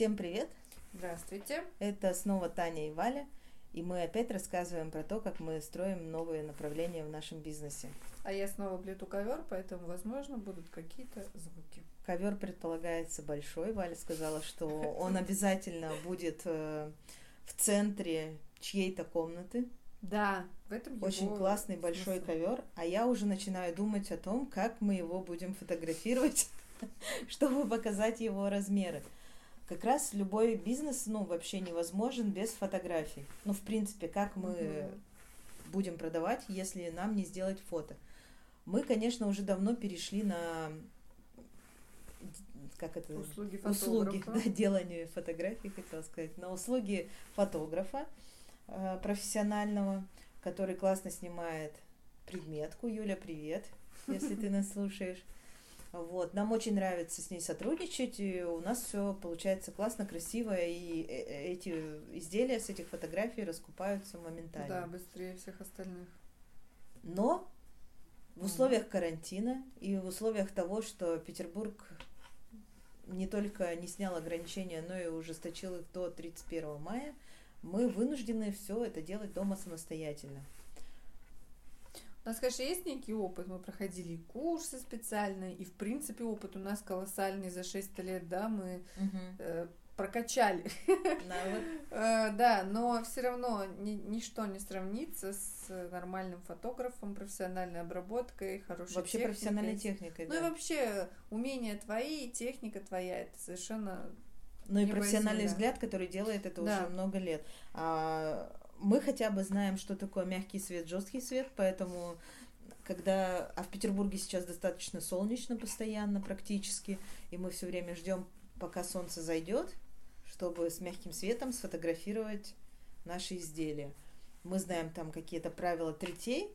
Всем привет! Здравствуйте! Это снова Таня и Валя, и мы опять рассказываем про то, как мы строим новые направления в нашем бизнесе. А я снова плету ковер, поэтому, возможно, будут какие-то звуки. Ковер предполагается большой. Валя сказала, что он обязательно будет э, в центре чьей-то комнаты. Да, в этом его Очень классный большой смысл. ковер. А я уже начинаю думать о том, как мы его будем фотографировать, чтобы показать его размеры. Как раз любой бизнес, ну, вообще невозможен без фотографий. Ну, в принципе, как мы Мгм. будем продавать, если нам не сделать фото. Мы, конечно, уже давно перешли на как это Услуги услуги, фотографа. да, деланию фотографий, хотела сказать, на услуги фотографа э, профессионального, который классно снимает предметку. Юля, привет, если ты нас слушаешь. Вот, нам очень нравится с ней сотрудничать, и у нас все получается классно, красиво, и э- э- эти изделия с этих фотографий раскупаются моментально. Да, быстрее всех остальных. Но в условиях карантина и в условиях того, что Петербург не только не снял ограничения, но и ужесточил их до 31 мая, мы вынуждены все это делать дома самостоятельно. У нас, конечно, есть некий опыт. Мы проходили и курсы специальные, и, в принципе, опыт у нас колоссальный за 6 лет, да, мы э, прокачали. Навык. Э, да, но все равно ни- ничто не сравнится с нормальным фотографом, профессиональной обработкой, хорошей Вообще техникой. профессиональной техникой, Ну и да. вообще умения твои, и техника твоя, это совершенно Ну и профессиональный да. взгляд, который делает это Да. уже много лет. А мы хотя бы знаем, что такое мягкий свет, жесткий свет, поэтому когда, а в Петербурге сейчас достаточно солнечно постоянно практически, и мы все время ждем, пока солнце зайдет, чтобы с мягким светом сфотографировать наши изделия. Мы знаем там какие-то правила третей,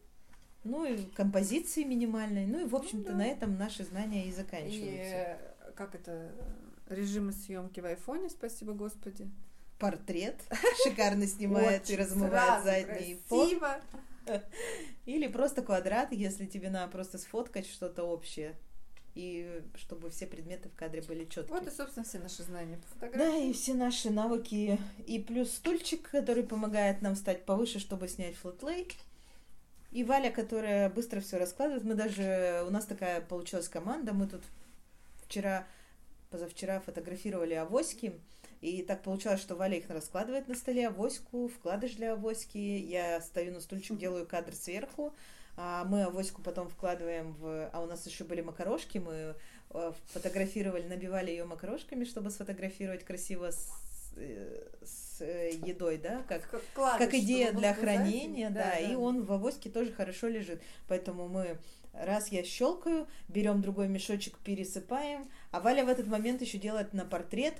ну и композиции минимальной, ну и в общем-то да. на этом наши знания и И заканчиваются. э, как это режимы съемки в айфоне, спасибо господи. Портрет шикарно снимает и размывает задний фон. Или просто квадрат, если тебе надо просто сфоткать что-то общее. И чтобы все предметы в кадре были четкие. Вот и, собственно, все наши знания по Да, фотографии. и все наши навыки. И плюс стульчик, который помогает нам стать повыше, чтобы снять флотлей. И Валя, которая быстро все раскладывает. Мы даже... У нас такая получилась команда. Мы тут вчера, позавчера фотографировали авоськи. И так получалось, что Валя их раскладывает на столе, авоську, вкладыш для авоськи. Я стою на стульчик, делаю кадр сверху. А мы авоську потом вкладываем в... А у нас еще были макарошки, мы э, фотографировали, набивали ее макарошками, чтобы сфотографировать красиво с, э, с, э, едой, да, как, Как, идея для был показатель. хранения, да, и он в авоське тоже хорошо лежит. Поэтому мы раз я щелкаю, берем другой мешочек, пересыпаем, а Валя в этот момент еще делает на портрет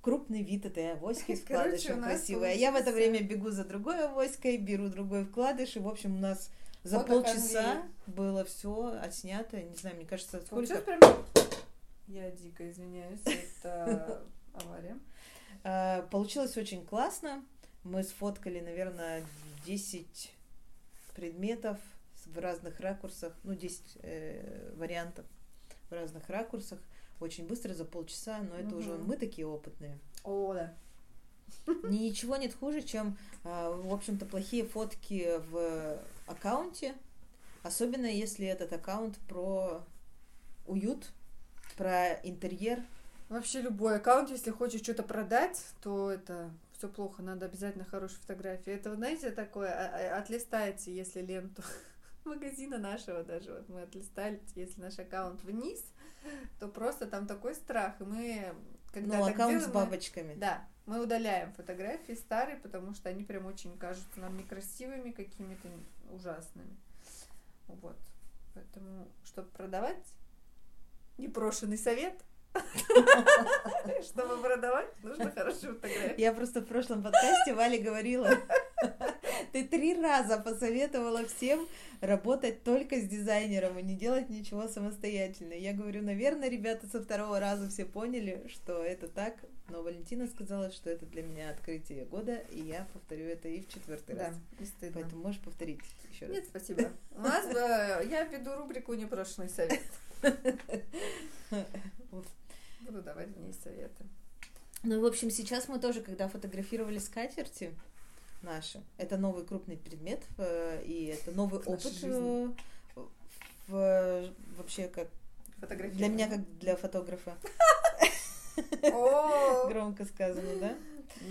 крупный вид этой авоськи с вкладышем. А я в это время бегу за другой авоськой, беру другой вкладыш, и, в общем, у нас за Фотоконвейер. полчаса было все отснято. Не знаю, мне кажется, сколько. Получилось прям... Я дико извиняюсь, это авария. А, Получилось очень классно. Мы сфоткали, наверное, 10 предметов в разных ракурсах, ну, 10 э, вариантов в разных ракурсах. Очень быстро, за полчаса, но это уже Мгм. мы такие опытные. О, да. Ничего нет хуже, чем, а, в общем-то, плохие фотки в аккаунте, особенно если этот аккаунт про уют, про интерьер, Вообще любой аккаунт, если хочешь что-то продать, то это все плохо, надо обязательно хорошие фотографии. Это, знаете, такое, а- а- отлистаете, если ленту магазина нашего даже, вот мы отлистали, если наш аккаунт вниз, то просто там такой страх, и мы, когда ну, так аккаунт с делаем, мы- бабочками. Да, мы удаляем фотографии старые, потому что они прям очень кажутся нам некрасивыми, какими-то ужасными. Вот. Поэтому, чтобы продавать, непрошенный совет. Чтобы продавать, нужно хорошие фотографии. Я просто в прошлом подкасте Вале говорила, ты три раза посоветовала всем работать только с дизайнером и не делать ничего самостоятельно. Я говорю, наверное, ребята со второго раза все поняли, что это так, но Валентина сказала, что это для меня открытие года, и я повторю это и в четвертый Да, раз. не стыдно. Поэтому можешь повторить еще раз. Нет, спасибо. У нас э, я веду рубрику «Непрошенный совет». Буду давать в ней советы. Ну, в общем, сейчас мы тоже, когда фотографировали скатерти наши, это новый крупный предмет, э, и это новый В опыт э, в, вообще как для меня как для фотографа. Громко сказано, да?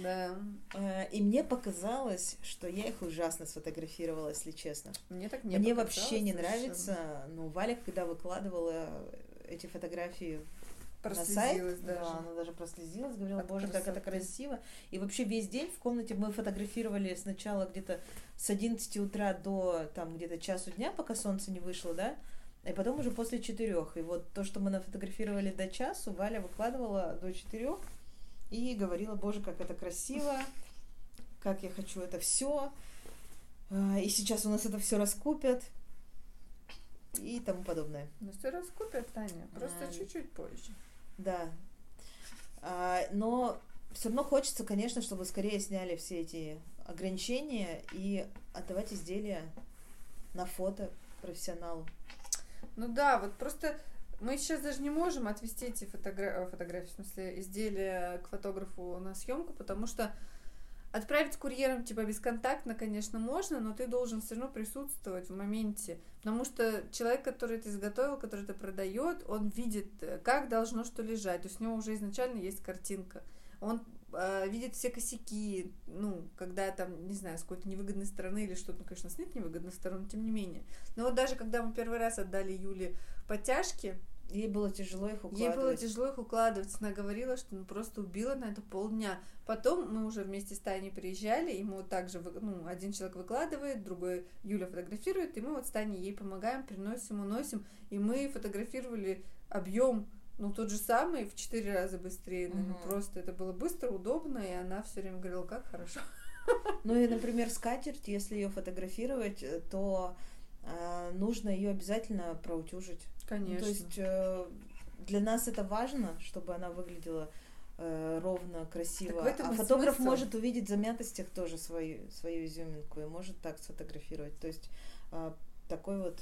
Да. Э, И мне показалось, что я их ужасно сфотографировала, если честно. Мне так не Мне вообще не нравится, ну, Валя, когда выкладывала эти фотографии на сайт, Прослезилась да, даже. она даже прослезилась, говорила, От боже, как это красоты. красиво. И вообще весь день в комнате мы фотографировали сначала где-то с 11 утра до там где-то часу дня, пока солнце не вышло, да, и потом уже после четырех. И вот то, что мы нафотографировали до часу, Валя выкладывала до четырех и говорила, боже, как это красиво, как я хочу это все. И сейчас у нас это все раскупят и тому подобное. Ну все раскупят, Таня, просто А, чуть-чуть позже. Да. А, но все равно хочется, конечно, чтобы скорее сняли все эти ограничения и отдавать изделия на фото профессионалу. Ну да, вот просто мы сейчас даже не можем отвести эти фотогра- фотографии, в смысле, изделия к фотографу на съемку, потому что отправить курьером типа бесконтактно, конечно, можно, но ты должен все равно присутствовать в моменте, потому что человек, который это изготовил, который это продает, он видит, э, как должно что лежать, то есть у него уже изначально есть картинка, он э, видит все косяки, ну, когда там, не знаю, с какой-то невыгодной стороны или что-то, ну, конечно, с нет невыгодной стороны, тем не менее. Но вот даже когда мы первый раз отдали Юле подтяжки, Ей было тяжело их укладывать. ей было тяжело их укладывать. Она говорила, что ну, просто убила на это полдня. Потом мы уже вместе с Таней приезжали, и мы вот так же, ну, один человек выкладывает, другой Юля фотографирует, и мы вот с Таней ей помогаем, приносим, уносим, и мы фотографировали объем ну, тот же самый, в четыре раза быстрее. наверное. Мгм. Просто это было быстро, удобно, и она все время говорила, как хорошо. Ну и, например, скатерть, если ее фотографировать, э, то э, нужно ее обязательно проутюжить. Конечно. то есть э, для нас это важно, чтобы она выглядела э, ровно, красиво. А фотограф смысл. может увидеть в замятостях тоже свою, свою изюминку и может так сфотографировать. То есть э, такой вот...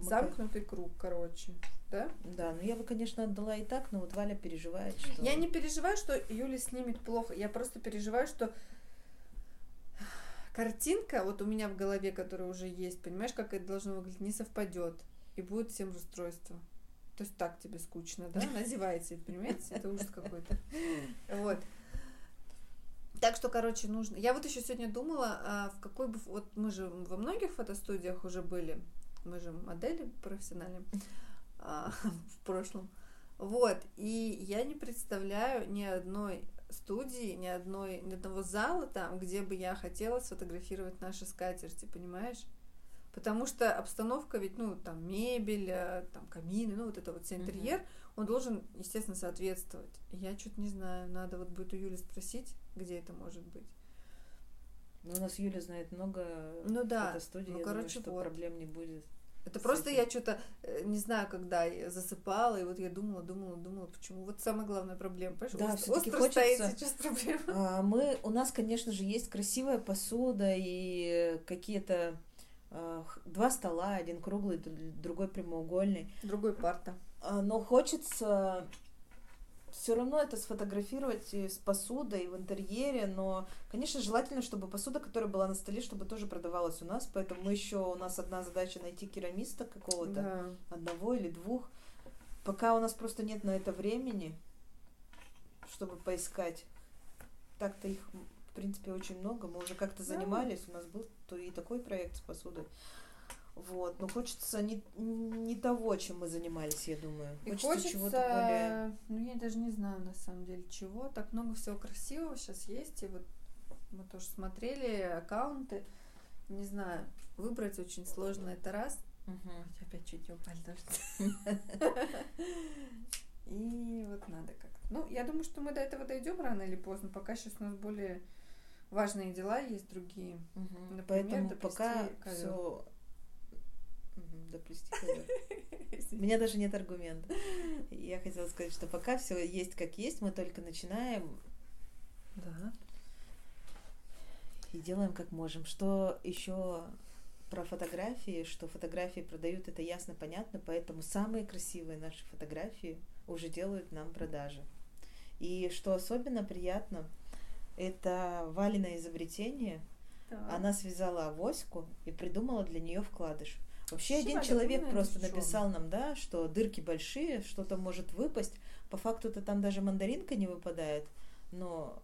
Замкнутый круг, короче. Да? Да, ну я бы, конечно, отдала и так, но вот Валя переживает, что... Я не переживаю, что Юля снимет плохо. Я просто переживаю, что картинка вот у меня в голове, которая уже есть, понимаешь, как это должно выглядеть, не совпадет. И будет всем расстройство. То есть так тебе скучно, да? Назевайте, понимаете? Это ужас какой-то. Вот. Так что, короче, нужно. Я вот еще сегодня думала, а в какой бы... Вот мы же во многих фотостудиях уже были. Мы же модели профессиональные а, в прошлом. Вот. И я не представляю ни одной студии, ни, одной, ни одного зала там, где бы я хотела сфотографировать наши скатерти, понимаешь? Потому что обстановка ведь, ну, там, мебель, э, там, камины, ну, вот это вот Мгм. интерьер, он должен, естественно, соответствовать. Я что-то не знаю, надо вот будет у Юли спросить, где это может быть. Ну, у нас Юля знает много Ну да, фотостудий, ну, я короче, думаю, что вот. проблем не будет. Это просто этим. я что-то не знаю, когда я засыпала, и вот я думала, думала, думала, почему. Вот самая главная проблема, понимаешь? Да, Остро- остро стоит хочется- сейчас проблема. А, Мы, у нас, конечно же, есть красивая посуда и какие-то два стола, один круглый, другой прямоугольный. Другой парта. А, Но хочется все равно это сфотографировать и с посудой, и в интерьере, но, конечно, желательно, чтобы посуда, которая была на столе, чтобы тоже продавалась у нас, поэтому еще, у нас одна задача найти керамиста какого-то, Да. одного или двух. Пока у нас просто нет на это времени, чтобы поискать. Так-то их, принципе, очень много. Мы уже как-то занимались, у нас был то и такой проект с посудой. Вот, но хочется не, не того, чем мы занимались, я думаю. И хочется, хочется, чего-то более... ну я даже не знаю на самом деле чего, так много всего красивого сейчас есть, и вот мы тоже смотрели аккаунты, не знаю, выбрать очень сложно, это раз. Хотя опять чуть не упали дождь. И вот надо как-то. Ну, я думаю, что мы до этого дойдем рано или поздно. Пока сейчас у нас более важные дела есть другие. Мгм. Например, Поэтому пока все... Доплести. У меня даже нет аргумента. Я хотела сказать, что пока все есть как есть, мы только начинаем Да. и делаем как можем. Что еще про фотографии, что фотографии продают, это ясно, понятно, поэтому самые красивые наши фотографии уже делают нам продажи. И что особенно приятно, это Валина изобретение. Так. Она связала авоську и придумала для нее вкладыш. Вообще Вообще, один человек думает, просто написал нам, да, что дырки большие, что-то может выпасть. По факту-то там даже мандаринка не выпадает. Но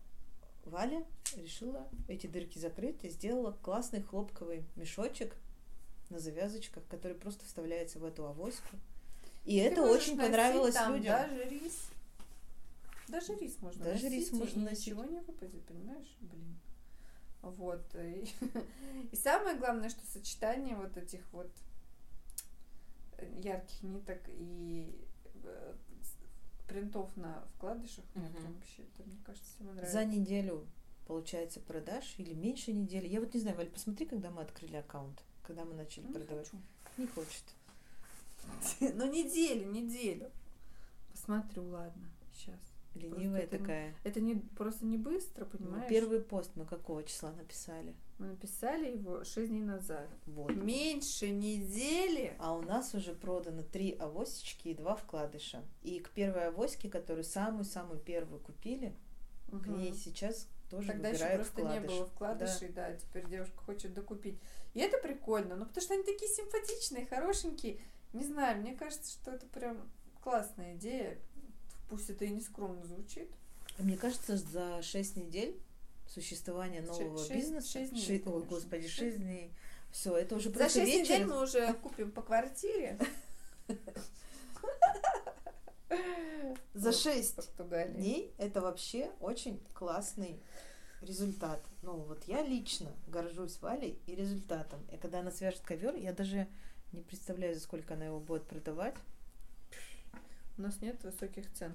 Валя решила эти дырки закрыть и сделала классный хлопковый мешочек на завязочках, который просто вставляется в эту авоську. И Ты это очень понравилось людям. Даже рис. Даже рис можно Даже рис носить, и можно носить. ничего не выпадет, понимаешь? Блин. Вот. И, и самое главное, что сочетание вот этих вот ярких ниток и э, принтов на вкладышах, мне Мгм. прям вообще это, мне кажется, всем нравится. За неделю, получается, продаж или меньше недели. Я вот не знаю, Валь, посмотри, когда мы открыли аккаунт, когда мы начали Ну, не продавать. хочу. Не хочет. Ну, неделю, неделю. Посмотрю, ладно, сейчас. Ленивая это не- такая. Это не просто не быстро, Ну, понимаешь? Первый пост мы какого числа написали? Мы написали его 6 дней назад. Вот. Меньше недели. А у нас уже продано три авосечки и два вкладыша. И к первой авоське, которую самую-самую первую купили, к Мгм. ней сейчас тоже Тогда еще просто вкладыш. не было вкладышей, да. теперь девушка хочет докупить. И это прикольно, ну потому что они такие симпатичные, хорошенькие. Не знаю, мне кажется, что это прям классная идея. Пусть это и не скромно звучит. Да. Мне кажется, за шесть недель существования нового шесть- бизнеса, шесть дней, ши- ой, конечно. господи, Шесть. шесть дней, все, это уже За просто 6 вечер. недель мы уже купим по квартире. За Вот, в шесть Португалии. дней это вообще очень классный результат. Ну, вот я лично горжусь Валей и результатом. И когда она свяжет ковер, я даже не представляю, за сколько она его будет продавать. У нас нет высоких цен.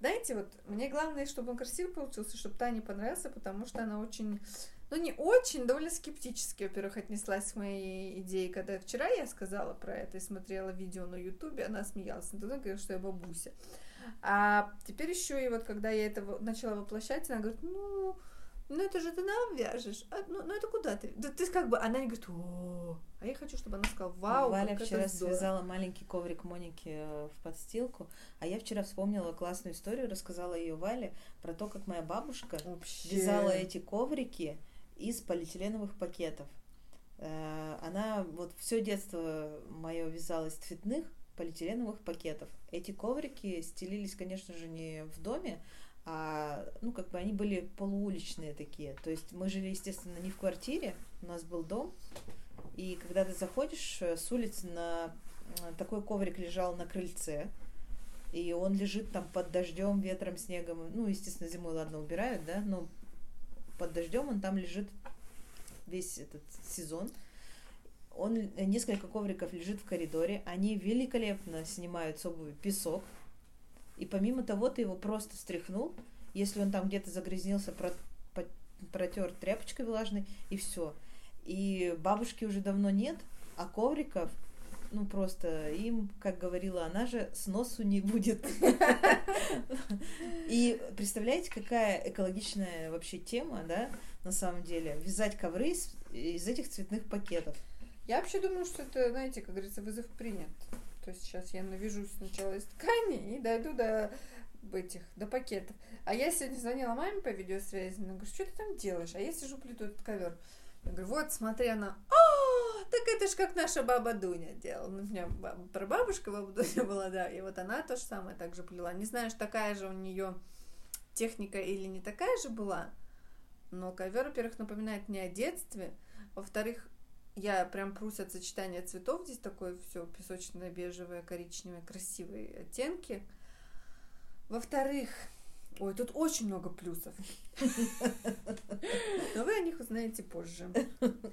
Знаете, вот мне главное, чтобы он красивый получился, чтобы Тане понравился, потому что она очень, ну не очень, довольно скептически, во-первых, отнеслась к моей идее. Когда вчера я сказала про это и смотрела видео на ютубе, она смеялась. Она говорила, что я бабуся. А теперь еще и вот когда я это начала воплощать, она говорит, ну, ну это же ты нам вяжешь. А, ну, ну это куда ты? Да ты как бы, она не говорит, о, а я хочу, чтобы она сказала, вау, Валя как вчера это здорово». связала маленький коврик Моники э, в подстилку, а я вчера вспомнила классную историю, рассказала ее Вале про то, как моя бабушка Вообще. вязала эти коврики из полиэтиленовых пакетов. Э, Она вот все детство мое вязала из цветных полиэтиленовых пакетов. Эти коврики стелились, конечно же, не в доме, а ну как бы они были полууличные такие. То есть мы жили, естественно, не в квартире, у нас был дом, и когда ты заходишь э, с улицы на э, такой коврик лежал на крыльце, и он лежит там под дождем, ветром, снегом. Ну, естественно, зимой, ладно, убирают, да, но под дождем он там лежит весь этот сезон. Он, э, несколько ковриков лежит в коридоре. Они великолепно снимают с обуви песок. И помимо того, ты его просто стряхнул. Если он там где-то загрязнился, протер тряпочкой влажной, и все. И бабушки уже давно нет, а ковриков, ну просто им, как говорила она же, сносу не будет. И представляете, какая экологичная вообще тема, да, на самом деле, вязать ковры из этих цветных пакетов. Я вообще думаю, что это, знаете, как говорится, вызов принят. То есть сейчас я навяжусь сначала из ткани и дойду до этих, до пакетов. А я сегодня звонила маме по видеосвязи, она говорит, что ты там делаешь? А я сижу, плету этот ковер. Я говорю, вот, смотри, она, а, так это ж как наша баба Дуня делала. Ну, у меня баба- прабабушка баба Дуня была, да, и вот она то же самое так же плела. Не знаю, такая же у нее техника или не такая же была, но ковер, во-первых, напоминает мне о детстве, во-вторых, я прям прусь от сочетания цветов. Здесь такое все песочное, бежевое, коричневое, красивые оттенки. Во-вторых, ой, тут очень много плюсов. Но вы о них узнаете позже,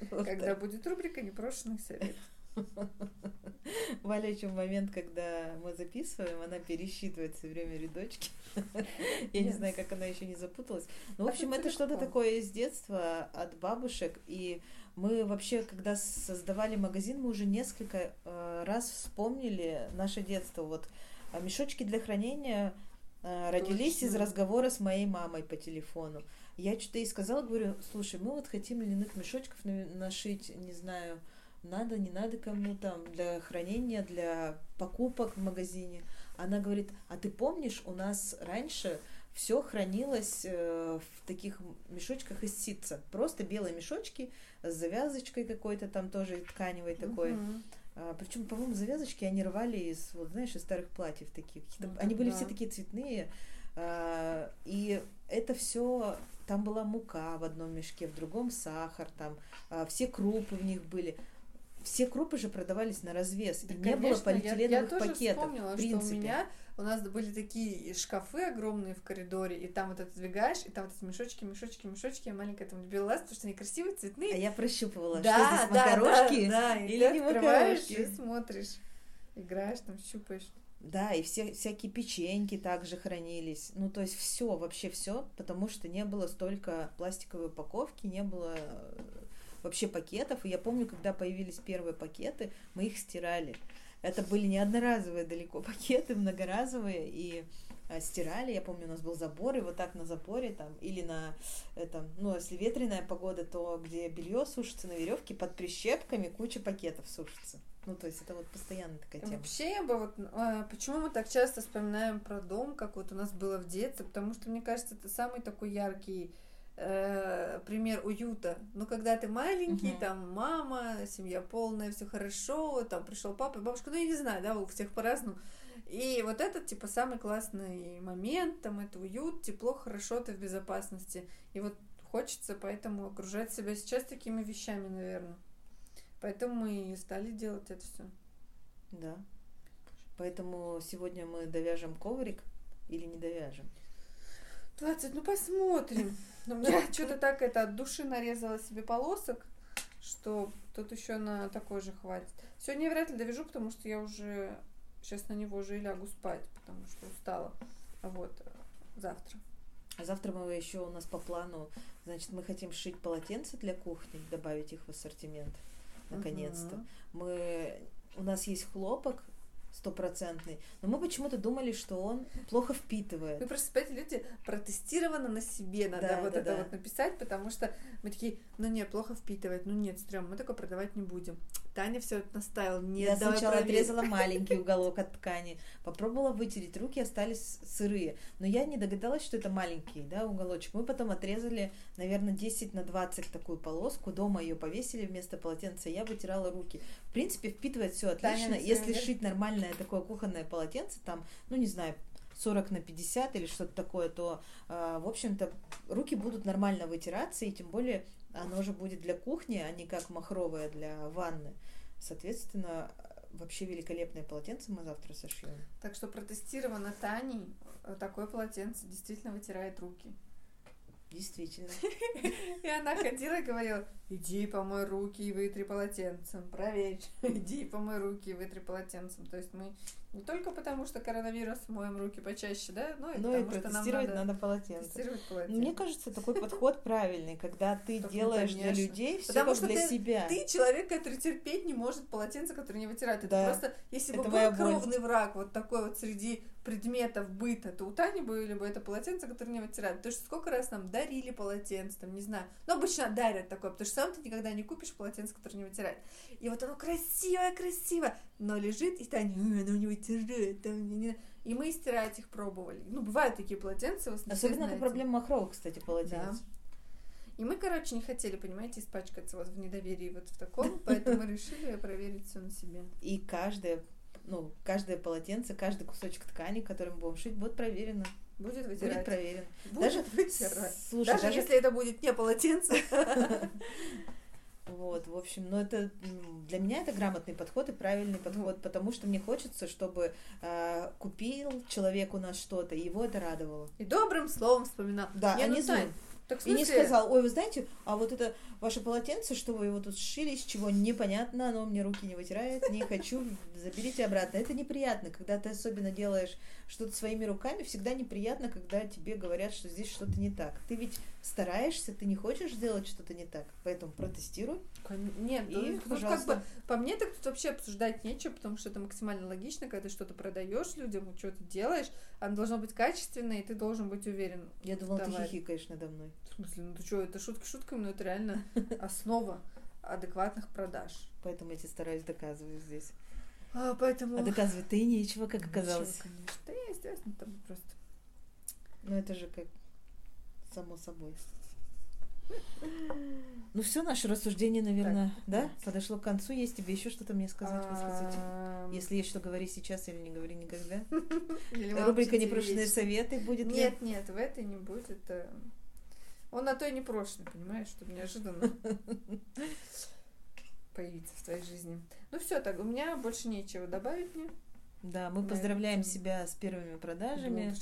когда будет рубрика непрошенных советов. Валя еще в момент, когда мы записываем, она пересчитывает все время рядочки. Я не знаю, как она еще не запуталась. Ну, в А общем, это что-то такое из детства от бабушек. И мы вообще, когда создавали магазин, мы уже несколько э, раз вспомнили наше детство. Вот а мешочки для хранения э, родились из Точно. разговора с моей мамой по телефону. Я что-то ей сказала, говорю, слушай, мы вот хотим льняных мешочков на- нашить, не знаю, надо, не надо кому там, для хранения, для покупок в магазине. Она говорит, а ты помнишь, у нас раньше все хранилось э, в таких мешочках из ситца. Просто белые мешочки с завязочкой какой-то там тоже тканевой такой. Мгм. А, причем, по-моему, завязочки они рвали из, вот знаешь, из старых платьев таких. Ну, они так были да. все такие цветные. а, и это все, там была мука в одном мешке, в другом сахар, там а, все крупы в них были. Все крупы же продавались на развес. Да, и не было конечно, я- полиэтиленовых я, тоже пакетов. вспомнила, в что у меня у нас были такие шкафы огромные в коридоре, и там вот это двигаешь, и там вот эти мешочки, мешочки, мешочки, я маленькая там любила ласт, потому что они красивые, цветные. А я прощупывала, да, что здесь да, макарошки. да, да, или не открываешь макарошки? и смотришь, играешь там, щупаешь. Да, и все всякие печеньки также хранились. Ну, то есть все, вообще все, потому что не было столько пластиковой упаковки, не было э, вообще пакетов. И я помню, когда появились первые пакеты, мы их стирали. Это были не одноразовые далеко пакеты, многоразовые, и а, стирали. Я помню, у нас был забор, и вот так на заборе там, или на этом, ну, если ветреная погода, то где белье сушится на веревке, под прищепками куча пакетов сушится. Ну, то есть это вот постоянно такая тема. Вообще, я бы вот, э, почему мы так часто вспоминаем про дом, как вот у нас было в детстве, потому что, мне кажется, это самый такой яркий э, пример уюта. Ну, когда ты маленький, Мгм. там мама, семья полная, все хорошо, там пришел папа и бабушка, ну, я не знаю, да, у всех по-разному. И вот этот, типа, самый классный момент, там, это уют, тепло, хорошо, ты в безопасности. И вот хочется поэтому окружать себя сейчас такими вещами, наверное. Поэтому мы и стали делать это все. Да. Поэтому сегодня мы довяжем коврик или не довяжем. 20, ну посмотрим. Но у меня что-то так это от души нарезала себе полосок, что тут еще на такой же хватит. Сегодня я вряд ли довяжу, потому что я уже сейчас на него уже и лягу спать, потому что устала. А вот завтра. А завтра мы еще у нас по плану, значит, мы хотим сшить полотенца для кухни, добавить их в ассортимент. Наконец-то. Мгм. Мы у нас есть хлопок стопроцентный, но мы почему-то думали, что он плохо впитывает. Вы просто понимаете, люди протестировано на себе надо Да, вот да, это да. вот написать, потому что мы такие, ну нет, плохо впитывает, ну нет, стрём, мы такое продавать не будем. Таня все наставила, нет, Я сначала проверь. отрезала маленький уголок от ткани, попробовала вытереть, руки остались сырые. Но я не догадалась, что это маленький да, уголочек. Мы потом отрезали, наверное, 10 на 20 такую полоску, дома ее повесили вместо полотенца, я вытирала руки. В принципе, впитывает все отлично. Таня, Если шить нормальное такое кухонное полотенце, там, ну не знаю, 40 на 50 или что-то такое, то, э, в общем-то, руки будут нормально вытираться, и тем более оно же будет для кухни, а не как махровое для ванны. Соответственно, вообще великолепное полотенце мы завтра сошьем. Так что протестировано Таней, э, такое полотенце действительно вытирает руки. Действительно. И она ходила и говорила, иди помой руки и вытри полотенцем, проверь, иди помой руки и вытри полотенцем. То есть мы не только потому, что коронавирус моем руки почаще, да, но и Ну и потому что нам протестировать надо, надо полотенце. тестировать Ну, полотенце. Мне кажется, такой подход правильный, когда ты Так, ну, делаешь для людей все Потому что для ты- себя. Ты человек, который терпеть не может полотенце, которое не вытирает. Это Да. просто, если бы был кровный враг вот такой вот среди предметов быта, то у Тани были бы это полотенце, которое не вытирает. Потому что сколько раз нам дарили полотенце, там, не знаю. Но обычно дарят такое, потому что сам ты никогда не купишь полотенце, которое не вытирает. И вот оно красивое, красиво, но лежит, и Таня, «Ой, оно не вытирает. там, не- не». И мы стирать их пробовали. Ну, бывают такие полотенца, вы все Особенно это проблема махровых, кстати, полотенец. И мы, короче, не хотели, понимаете, испачкаться вот в недоверии вот в таком, поэтому решили проверить все на себе. И каждое, ну, каждое полотенце, каждый кусочек ткани, который мы будем шить, будет проверено. Будет Будет вытирать. проверен. Будет Даже, вытирать. слушай, Даже, даже, если это будет не полотенце. Вот, в общем, но это м, для меня это грамотный подход и правильный подход, потому что мне хочется, чтобы э, купил человек у нас что-то, и его это радовало. И добрым словом вспоминал. Да, Не, а ну, не злым. Так в И не смысле, сказал, ой, вы знаете, а вот это ваше полотенце, что вы его тут сшили, из чего непонятно, оно мне руки не вытирает, не хочу, заберите обратно. Это неприятно, когда ты особенно делаешь что-то своими руками, всегда неприятно, когда тебе говорят, что здесь что-то не так. Ты ведь стараешься, ты не хочешь сделать что-то не так, поэтому протестируй. Нет, И, ну, как бы по мне так тут вообще обсуждать нечего, потому что это максимально логично, когда ты что-то продаешь людям, что-то делаешь, оно должно быть качественное, и ты должен быть уверен. Я думала, ты Давай. хихикаешь надо мной. В смысле, ну ты что, это шутки шутками, но это реально основа адекватных продаж. Поэтому я тебе стараюсь доказывать здесь. А, поэтому... А доказывать-то и нечего, как Ничего, оказалось. конечно. Да естественно, там просто... Ну, это же как само собой. Ну все, наше рассуждение, наверное, Так. да, подошло к концу. Есть тебе еще что-то мне сказать, высказать? Если есть что, говори сейчас или не говори никогда. Рубрика «Непрошенные советы» будет? Нет, нет, в этой не будет. э, Он на то и не непрошенный, понимаешь, чтобы неожиданно появиться в твоей жизни. Ну все, так, у меня больше нечего добавить мне. Да, мы поздравляем себя с первыми продажами.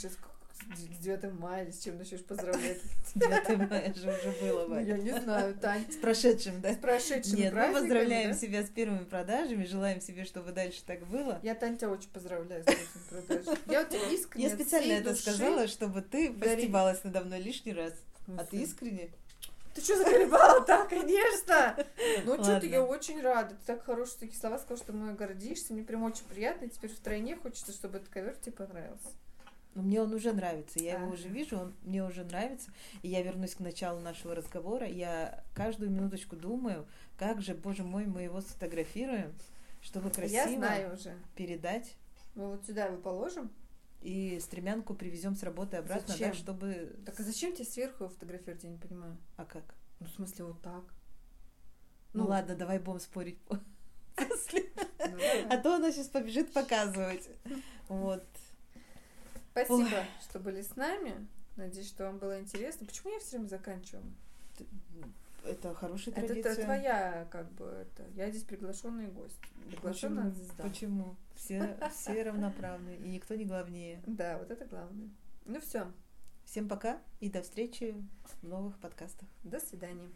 Ну, ты с 9 мая, с чем начнешь поздравлять? 9 мая же уже было, Ну, Я Ваня. не знаю, Тань. С прошедшим, да? С прошедшими Нет, мы поздравляем да? себя с первыми продажами, желаем себе, чтобы дальше так было. Я, Тань, тебя очень поздравляю с этим продажей. Я вот искренне Я специально это сказала, чтобы ты постебалась надо мной лишний раз. А ты смысле? искренне? Ты что заколебала так, конечно? Ну, что-то я очень рада. Ты так хорошие такие слова сказал, что мной гордишься. Мне прям очень приятно. И теперь втройне хочется, чтобы этот ковер тебе понравился. Но мне он уже нравится. Я его Ага. уже вижу, он мне уже нравится. И я вернусь к началу нашего разговора. Я каждую минуточку думаю, как же, боже мой, мы его сфотографируем, чтобы красиво Я знаю уже. передать. Мы вот сюда его положим. И стремянку привезем с работы обратно, Зачем? да, чтобы... Так а зачем тебе сверху его фотографировать, я не понимаю. А как? Ну, в смысле, вот так. Ну, Ну, ладно, давай будем спорить после. Ну. А то она сейчас побежит показывать. Вот. Спасибо, что были с нами. Надеюсь, что вам было интересно. Почему я все время заканчиваю? Это хорошая традиция. это твоя, как бы, это. Я здесь приглашенный гость. Приглашенная Почему? звезда. Почему? Все, все равноправны, и никто не главнее. Да, вот это главное. Ну все, Всем пока и до встречи в новых подкастах. до свидания.